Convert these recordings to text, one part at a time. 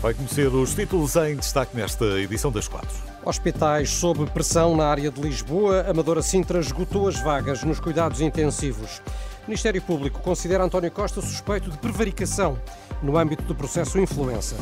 Vai conhecer os títulos em destaque nesta edição das quatro. Hospitais sob pressão na área de Lisboa. Amadora Sintra esgotou as vagas nos cuidados intensivos. Ministério Público considera António Costa suspeito de prevaricação no âmbito do processo influenza.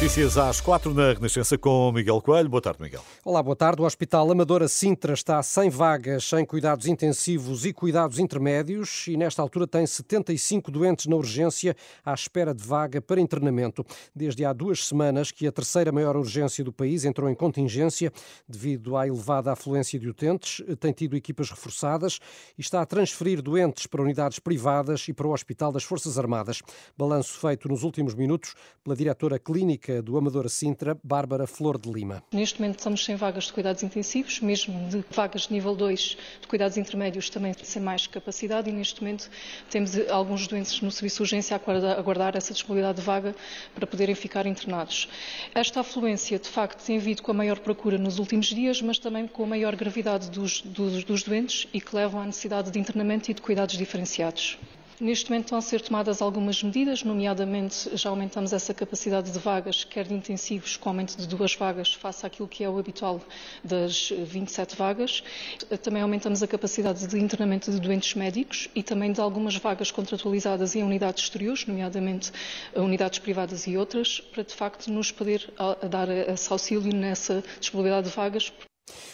Notícias às quatro na Renascença com Miguel Coelho. Boa tarde, Miguel. Olá, boa tarde. O Hospital Amadora Sintra está sem vagas em cuidados intensivos e cuidados intermédios e nesta altura tem 75 doentes na urgência à espera de vaga para internamento. Desde há duas semanas que a terceira maior urgência do país entrou em contingência devido à elevada afluência de utentes, tem tido equipas reforçadas e está a transferir doentes para unidades privadas e para o Hospital das Forças Armadas. Balanço feito nos últimos minutos pela diretora clínica do Amadora Sintra, Bárbara Flor de Lima. Neste momento estamos sem vagas de cuidados intensivos, mesmo de vagas de nível 2 de cuidados intermédios também sem mais capacidade e neste momento temos alguns doentes no serviço de urgência a aguardar essa disponibilidade de vaga para poderem ficar internados. Esta afluência, de facto, tem havido com a maior procura nos últimos dias, mas também com a maior gravidade dos, dos, dos doentes e que levam à necessidade de internamento e de cuidados diferenciados. Neste momento estão a ser tomadas algumas medidas, nomeadamente já aumentamos essa capacidade de vagas, quer de intensivos, com aumento de duas vagas, face àquilo que é o habitual das 27 vagas. Também aumentamos a capacidade de internamento de doentes médicos e também de algumas vagas contratualizadas em unidades exteriores, nomeadamente unidades privadas e outras, para de facto nos poder dar esse auxílio nessa disponibilidade de vagas,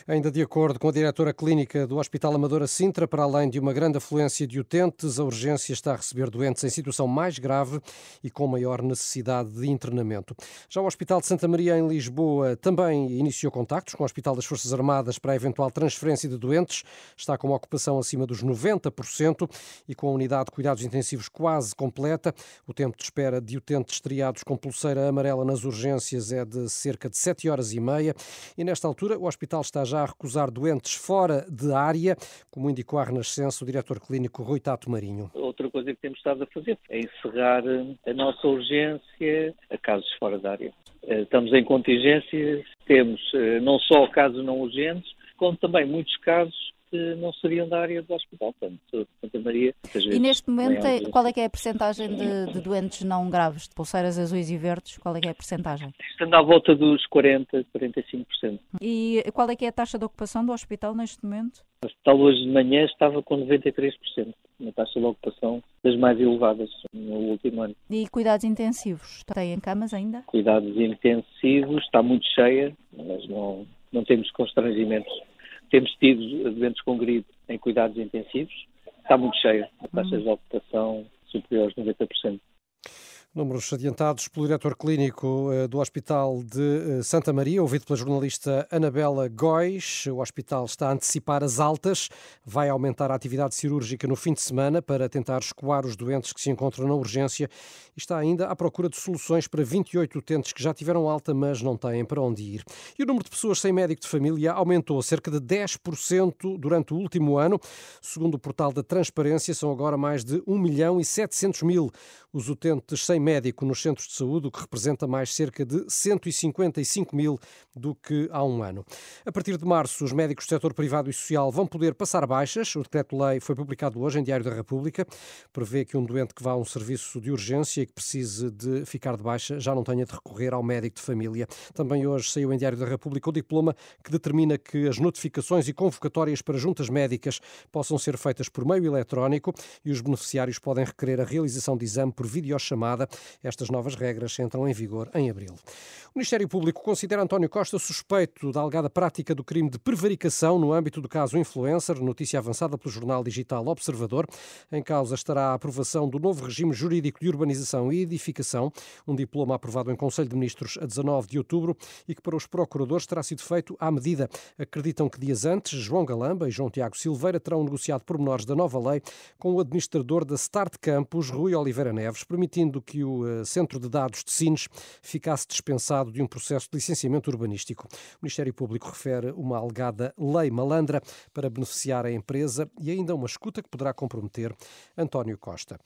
Ainda de acordo com a diretora clínica do Hospital Amadora Sintra, para além de uma grande afluência de utentes, a urgência está a receber doentes em situação mais grave e com maior necessidade de internamento. Já o Hospital de Santa Maria, em Lisboa, também iniciou contactos com o Hospital das Forças Armadas para a eventual transferência de doentes. Está com uma ocupação acima dos 90% e com a unidade de cuidados intensivos quase completa. O tempo de espera de utentes triados com pulseira amarela nas urgências é de cerca de 7 horas e meia. E nesta altura, o hospital está já a recusar doentes fora de área, como indicou a Renascença o diretor clínico Rui Tato Marinho. Outra coisa que temos estado a fazer é encerrar a nossa urgência a casos fora da área. Eh, estamos em contingência, temos eh, não só casos não urgentes, como também muitos casos que não seriam da área do hospital, portanto, Santa Maria. E neste momento, qual é que é a percentagem de, de, doentes não graves, de pulseiras azuis e verdes, qual é que é a percentagem? Estando à volta dos 40, 45%. E qual é que é a taxa de ocupação do hospital neste momento? O hospital hoje de manhã estava com 93%, uma taxa de ocupação das mais elevadas no último ano. E cuidados intensivos, tem camas ainda? Cuidados intensivos, está muito cheia, mas não, não temos constrangimentos temos tido doentes com gripe em cuidados intensivos, está muito cheia, a taxa de ocupação superior aos 90%. Números adiantados pelo diretor clínico eh, do Hospital de eh, Santa Maria, ouvido pela jornalista Anabela Góis. O hospital está a antecipar as altas, vai aumentar a atividade cirúrgica no fim de semana para tentar escoar os doentes que se encontram na urgência e está ainda à procura de soluções para 28 utentes que já tiveram alta, mas não têm para onde ir. E o número de pessoas sem médico de família aumentou cerca de 10% durante o último ano. Segundo o portal da Transparência, são agora mais de 1 milhão e 700 mil os utentes sem médico nos centros de saúde, o que representa mais cerca de 155 mil do que há um ano. A partir de março, os médicos do setor privado e social vão poder passar baixas. O decreto-lei foi publicado hoje em Diário da República. Prevê que um doente que vá a um serviço de urgência e que precise de ficar de baixa já não tenha de recorrer ao médico de família. Também hoje saiu em Diário da República o diploma que determina que as notificações e convocatórias para juntas médicas possam ser feitas por meio eletrónico e os beneficiários podem requerer a realização de exame por videochamada Estas novas regras entram em vigor em abril. O Ministério Público considera António Costa suspeito da alegada prática do crime de prevaricação no âmbito do caso Influencer, notícia avançada pelo jornal digital Observador. Em causa estará a aprovação do novo regime jurídico de urbanização e edificação, um diploma aprovado em Conselho de Ministros a 19 de outubro e que para os procuradores terá sido feito à medida. Acreditam que dias antes, João Galamba e João Tiago Silveira terão negociado pormenores da nova lei com o administrador da Start Campus, Rui Oliveira Neves, permitindo que o eh, Centro de Dados de Sines ficasse dispensado de um processo de licenciamento urbanístico. O Ministério Público refere uma alegada lei malandra para beneficiar a empresa e ainda uma escuta que poderá comprometer António Costa.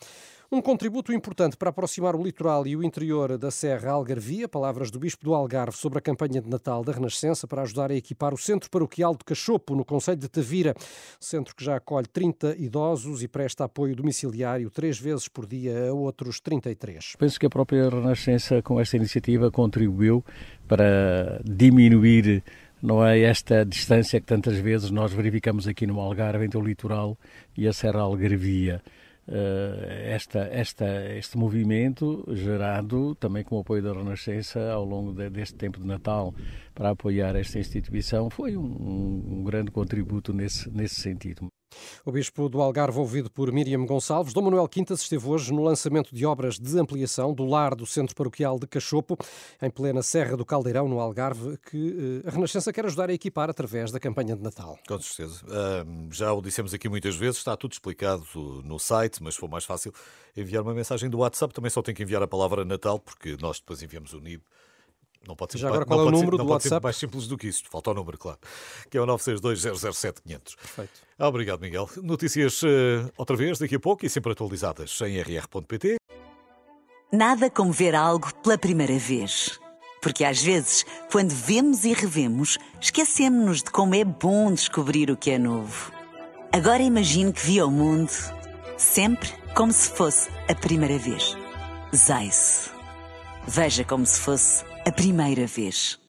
Um contributo importante para aproximar o litoral e o interior da Serra Algarvia, palavras do Bispo do Algarve sobre a campanha de Natal da Renascença para ajudar a equipar o Centro Paroquial de Cachopo, no Conselho de Tavira, centro que já acolhe 30 idosos e presta apoio domiciliário três vezes por dia a outros 33. Penso que a própria Renascença, com esta iniciativa, contribuiu para diminuir não é esta distância que tantas vezes nós verificamos aqui no Algarve entre o litoral e a Serra Algarvia. Eh, esta, esta, este movimento gerado também com o apoio da Renascença ao longo de, deste tempo de Natal para apoiar esta instituição foi um, um grande contributo nesse, nesse sentido. O Bispo do Algarve, ouvido por Miriam Gonçalves, Dom Manuel Quintas esteve hoje no lançamento de obras de ampliação do lar do Centro Paroquial de Cachopo, em plena Serra do Caldeirão, no Algarve, que eh, a Renascença quer ajudar a equipar através da campanha de Natal. Com certeza. já o dissemos aqui muitas vezes, está tudo explicado no site, mas for mais fácil enviar uma mensagem do WhatsApp, também só tem que enviar a palavra Natal, porque nós depois enviamos o NIB não pode ser, Já agora qual é o número ser, do WhatsApp? mais simples do que isto. Falta o número, claro. Que é o 962-007-500. Perfeito. Obrigado, Miguel. Notícias uh, outra vez, daqui a pouco e sempre atualizadas em rr.pt. Nada como ver algo pela primeira vez. Porque às vezes, quando vemos e revemos, esquecemos-nos de como é bom descobrir o que é novo. Agora imagine que viu o mundo sempre como se fosse a primeira vez. Zais. Veja como se fosse a primeira vez.